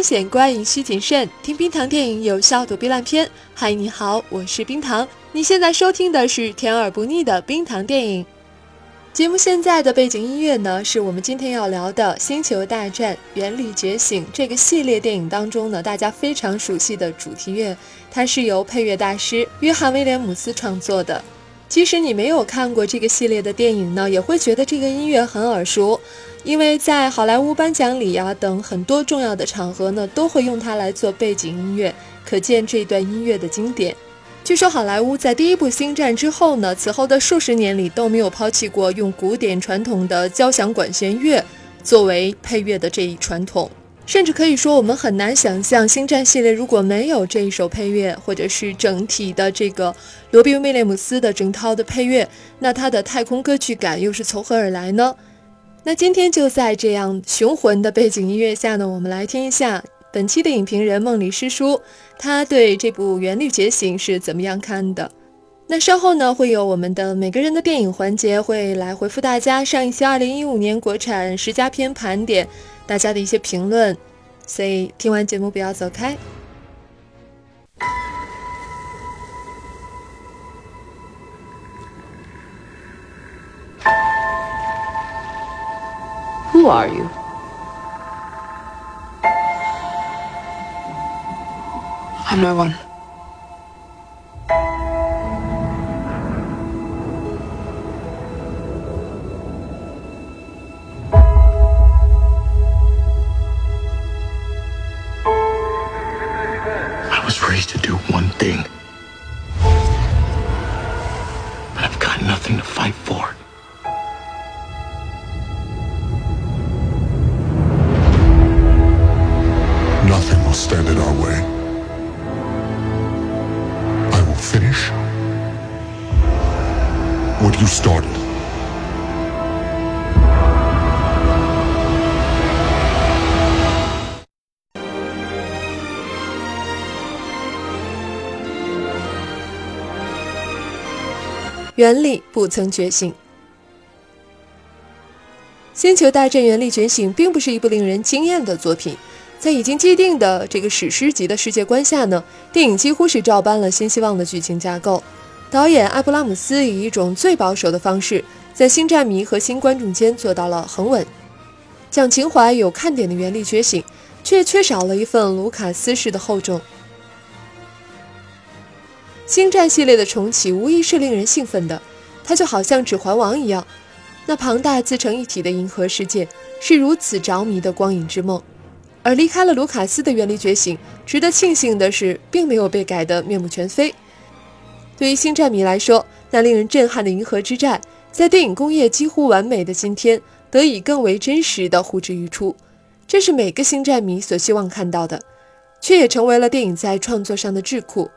风险，观影需谨慎。听冰糖电影，有效躲避烂片。嗨，你好，我是冰糖。你现在收听的是甜而不腻的冰糖电影。节目现在的背景音乐呢，是我们今天要聊的《星球大战：原力觉醒》这个系列电影当中呢，大家非常熟悉的主题乐，它是由配乐大师约翰威廉姆斯创作的。即使你没有看过这个系列的电影呢，也会觉得这个音乐很耳熟，因为在好莱坞颁奖礼啊等很多重要的场合呢，都会用它来做背景音乐，可见这段音乐的经典。据说好莱坞在第一部《星战》之后呢，此后的数十年里都没有抛弃过用古典传统的交响管弦乐作为配乐的这一传统，甚至可以说我们很难想象《星战》系列如果没有这一首配乐，或者是整体的这个罗宾威廉姆斯的整套的配乐，那它的太空歌曲感又是从何而来呢？那今天就在这样雄浑的背景音乐下呢，我们来听一下。本期的影评人梦里诗书，他对这部《原力觉醒》是怎么样看的？那稍后呢，会有我们的每个人的电影环节，会来回复大家上一期2015年国产十佳片盘点大家的一些评论，所以听完节目不要走开。Who are you? I'm no one. Nothing will stand in our way. I will finish what you started. 原力不曾觉醒，《星球大战：原力觉醒》并不是一部令人惊艳的作品。在已经既定的这个史诗级的世界观下呢，电影几乎是照搬了新希望的剧情架构。导演阿布拉姆斯以一种最保守的方式，在新战迷和新观众间做到了恒稳。讲情怀有看点的《原力觉醒》，却缺少了一份卢卡斯式的厚重。星战系列的重启无疑是令人兴奋的，它就好像《指环王》一样，那庞大自成一体的银河世界是如此着迷的光影之梦。而离开了卢卡斯的《原力觉醒》，值得庆幸的是，并没有被改得面目全非。对于星战迷来说，那令人震撼的银河之战，在电影工业几乎完美的今天，得以更为真实的呼之欲出。这是每个星战迷所希望看到的，却也成为了电影在创作上的智库。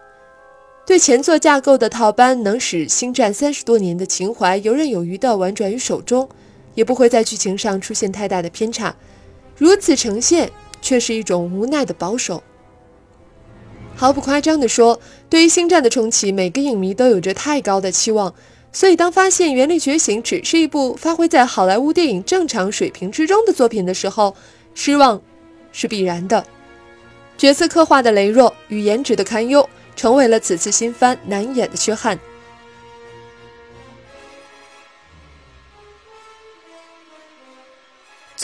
对前作架构的套班，能使星战三十多年的情怀游刃有余地婉转于手中，也不会在剧情上出现太大的偏差。如此呈现。却是一种无奈的保守。毫不夸张地说，对于《星战》的重启，每个影迷都有着太高的期望。所以，当发现《原力觉醒》只是一部发挥在好莱坞电影正常水平之中的作品的时候，失望是必然的。角色刻画的羸弱与颜值的堪忧，成为了此次新番难掩的缺憾。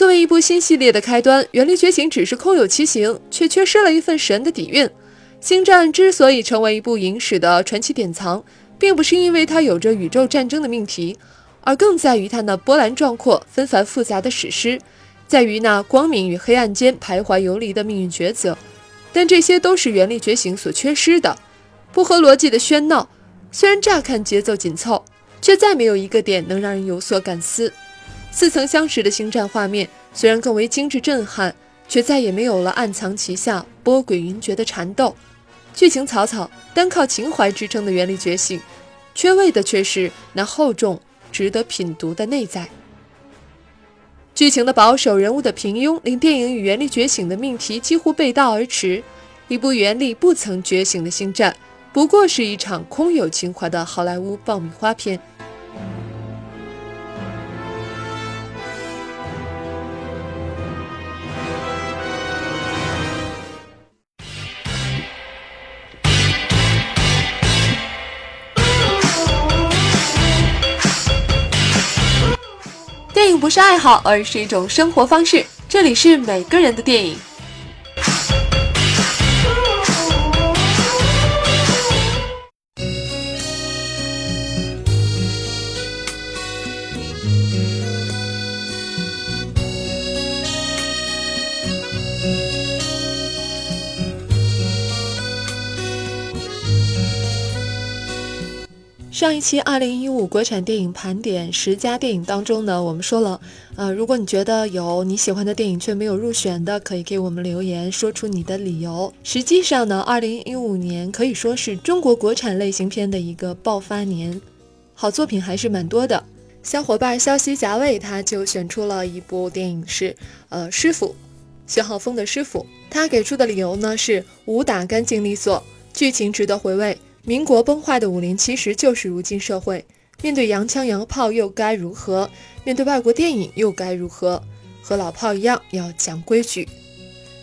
作为一部新系列的开端，《原力觉醒》只是空有其形，却缺失了一份神的底蕴。《星战》之所以成为一部影史的传奇典藏，并不是因为它有着宇宙战争的命题，而更在于它那波澜壮阔、纷繁复杂的史诗，在于那光明与黑暗间徘徊游离的命运抉择。但这些都是《原力觉醒》所缺失的。不合逻辑的喧闹，虽然乍看节奏紧凑，却再没有一个点能让人有所感思。似曾相识的星战画面，虽然更为精致震撼，却再也没有了暗藏其下、波诡云谲的缠斗。剧情草草，单靠情怀支撑的原力觉醒，缺位的却是那厚重、值得品读的内在。剧情的保守，人物的平庸，令电影与原力觉醒的命题几乎背道而驰。一部原力不曾觉醒的星战，不过是一场空有情怀的好莱坞爆米花片。是爱好，而是一种生活方式。这里是每个人的电影。上一期二零一五国产电影盘点十佳电影当中呢，我们说了，呃，如果你觉得有你喜欢的电影却没有入选的，可以给我们留言，说出你的理由。实际上呢，二零一五年可以说是中国国产类型片的一个爆发年，好作品还是蛮多的。小伙伴消息夹位他就选出了一部电影是，呃，师傅，薛浩峰的师傅。他给出的理由呢是武打干净利索，剧情值得回味。民国崩坏的武林其实就是如今社会，面对洋枪洋炮又该如何？面对外国电影又该如何？和老炮一样要讲规矩。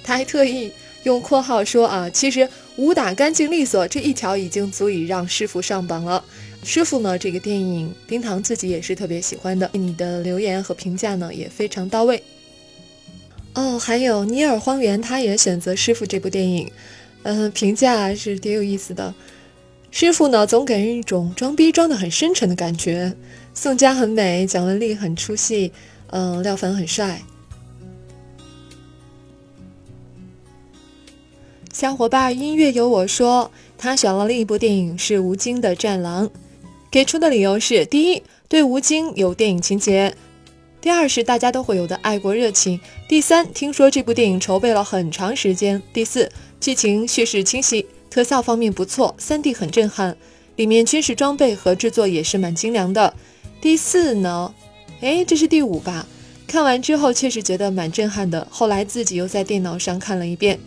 他还特意用括号说啊，其实武打干净利索这一条已经足以让师傅上榜了。师傅呢，这个电影冰糖自己也是特别喜欢的。你的留言和评价呢也非常到位。哦，还有尼尔荒原，他也选择师傅这部电影，嗯，评价是挺有意思的。师傅呢，总给人一种装逼装得很深沉的感觉。宋佳很美，蒋雯丽很出戏，嗯，廖凡很帅。小伙伴音乐有我说，他选了另一部电影是吴京的《战狼》，给出的理由是：第一，对吴京有电影情节；第二是大家都会有的爱国热情；第三，听说这部电影筹备了很长时间；第四，剧情叙事清晰。特效方面不错，3D 很震撼，里面军事装备和制作也是蛮精良的。第四呢，哎，这是第五吧？看完之后确实觉得蛮震撼的。后来自己又在电脑上看了一遍。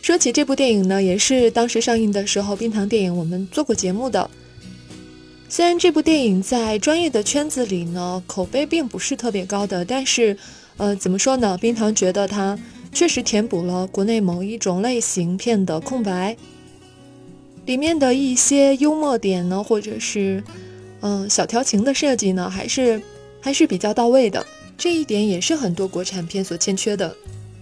说起这部电影呢，也是当时上映的时候，冰糖电影我们做过节目的。虽然这部电影在专业的圈子里呢，口碑并不是特别高的，但是，呃，怎么说呢？冰糖觉得它确实填补了国内某一种类型片的空白。里面的一些幽默点呢，或者是，嗯，小调情的设计呢，还是还是比较到位的。这一点也是很多国产片所欠缺的。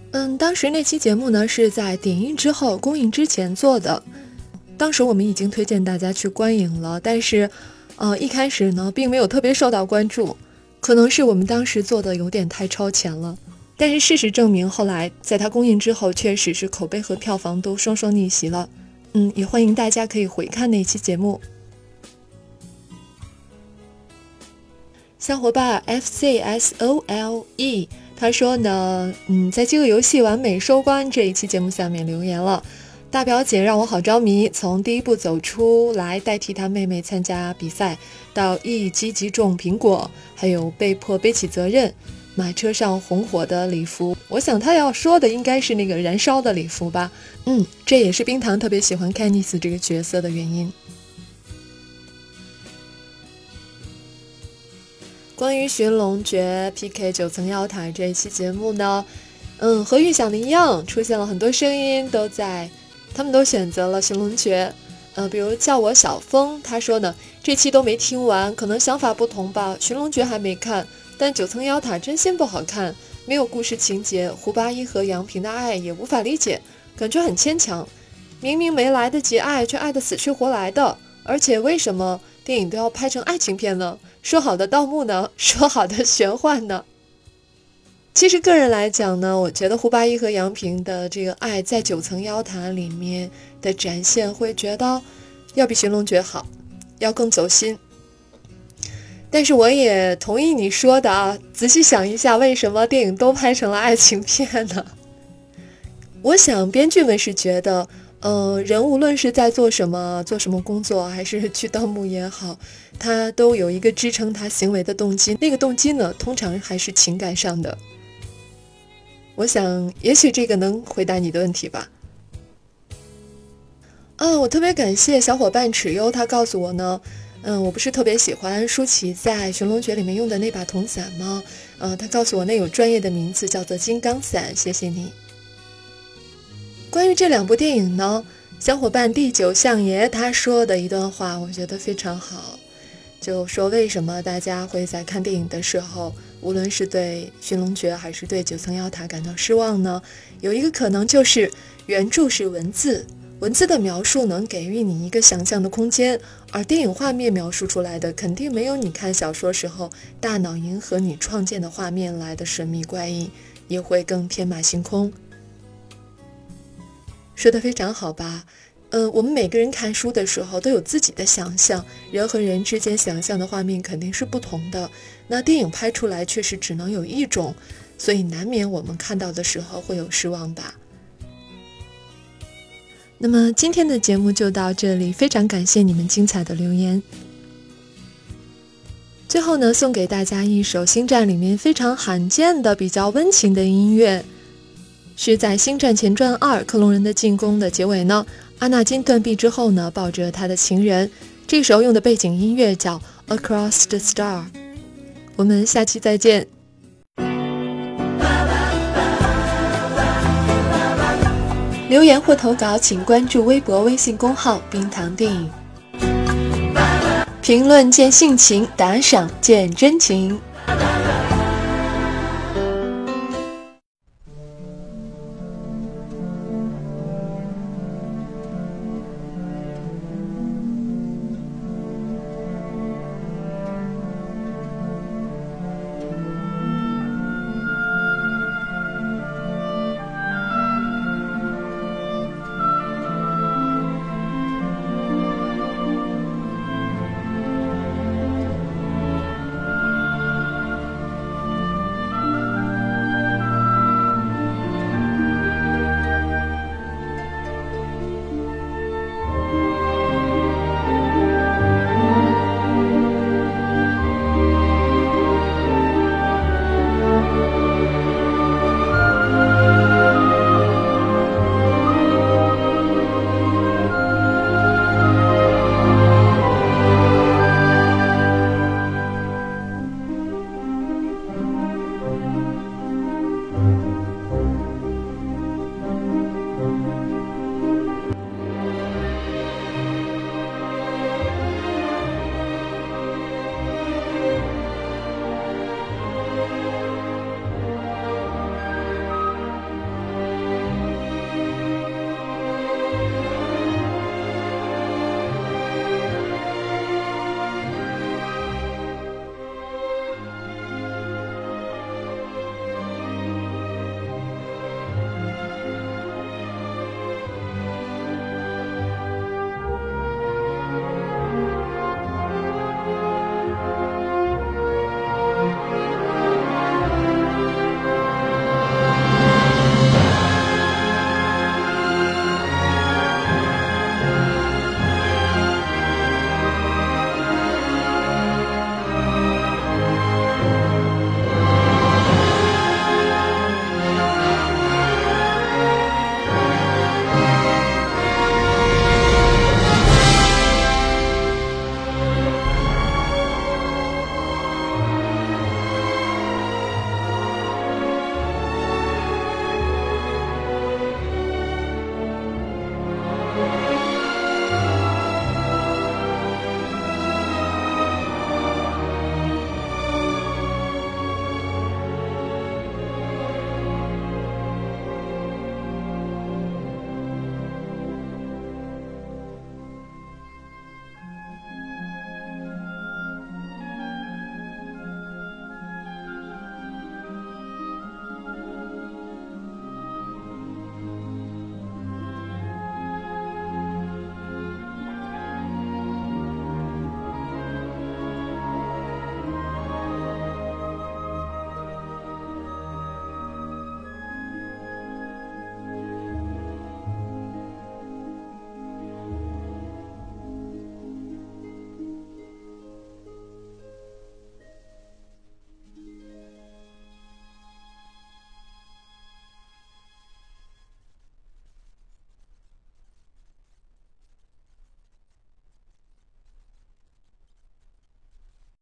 嗯，当时那期节目呢是在点映之后公映之前做的，当时我们已经推荐大家去观影了，但是，呃，一开始呢并没有特别受到关注，可能是我们当时做的有点太超前了。但是事实证明，后来在它公映之后，确实是口碑和票房都双双逆袭了。嗯，也欢迎大家可以回看那一期节目。小伙伴 F C S O L E 他说呢，嗯，在这个游戏完美收官这一期节目下面留言了。大表姐让我好着迷，从第一步走出来代替她妹妹参加比赛，到一击即中苹果，还有被迫背起责任。马车上红火的礼服，我想他要说的应该是那个燃烧的礼服吧。嗯，这也是冰糖特别喜欢凯尼斯这个角色的原因。关于寻龙诀 PK 九层妖塔这一期节目呢，嗯，和预想的一样，出现了很多声音都在，他们都选择了寻龙诀。呃，比如叫我小峰，他说呢，这期都没听完，可能想法不同吧。寻龙诀还没看。但九层妖塔真心不好看，没有故事情节，胡八一和杨平的爱也无法理解，感觉很牵强。明明没来得及爱，却爱得死去活来的。而且为什么电影都要拍成爱情片呢？说好的盗墓呢？说好的玄幻呢？其实个人来讲呢，我觉得胡八一和杨平的这个爱在九层妖塔里面的展现，会觉得要比寻龙诀好，要更走心。但是我也同意你说的啊，仔细想一下，为什么电影都拍成了爱情片呢？我想编剧们是觉得，呃，人无论是在做什么、做什么工作，还是去盗墓也好，他都有一个支撑他行为的动机。那个动机呢，通常还是情感上的。我想，也许这个能回答你的问题吧。嗯，我特别感谢小伙伴蚩尤，他告诉我呢。嗯，我不是特别喜欢舒淇在《寻龙诀》里面用的那把铜伞吗？呃，他告诉我那有专业的名字，叫做金刚伞。谢谢你。关于这两部电影呢，小伙伴第九相爷他说的一段话，我觉得非常好，就说为什么大家会在看电影的时候无论是对寻龙诀还是对九层妖塔感到失望呢？有一个可能就是原著是文字，文字的描述能给予你一个想象的空间，而电影画面描述出来的肯定没有你看小说时候大脑迎合你创建的画面来的神秘怪异，也会更天马行空。说的非常好吧？嗯，我们每个人看书的时候都有自己的想象，人和人之间想象的画面肯定是不同的。那电影拍出来确实只能有一种，所以难免我们看到的时候会有失望吧。那么今天的节目就到这里，非常感谢你们精彩的留言。最后呢，送给大家一首《星战》里面非常罕见的、比较温情的音乐，是在《星战前传二：克隆人的进攻》的结尾呢。阿纳金断臂之后呢，抱着他的情人，这时候用的背景音乐叫《Across the Star》。我们下期再见。留言或投稿，请关注微博、微信公号“冰糖电影”。评论见性情，打赏见真情。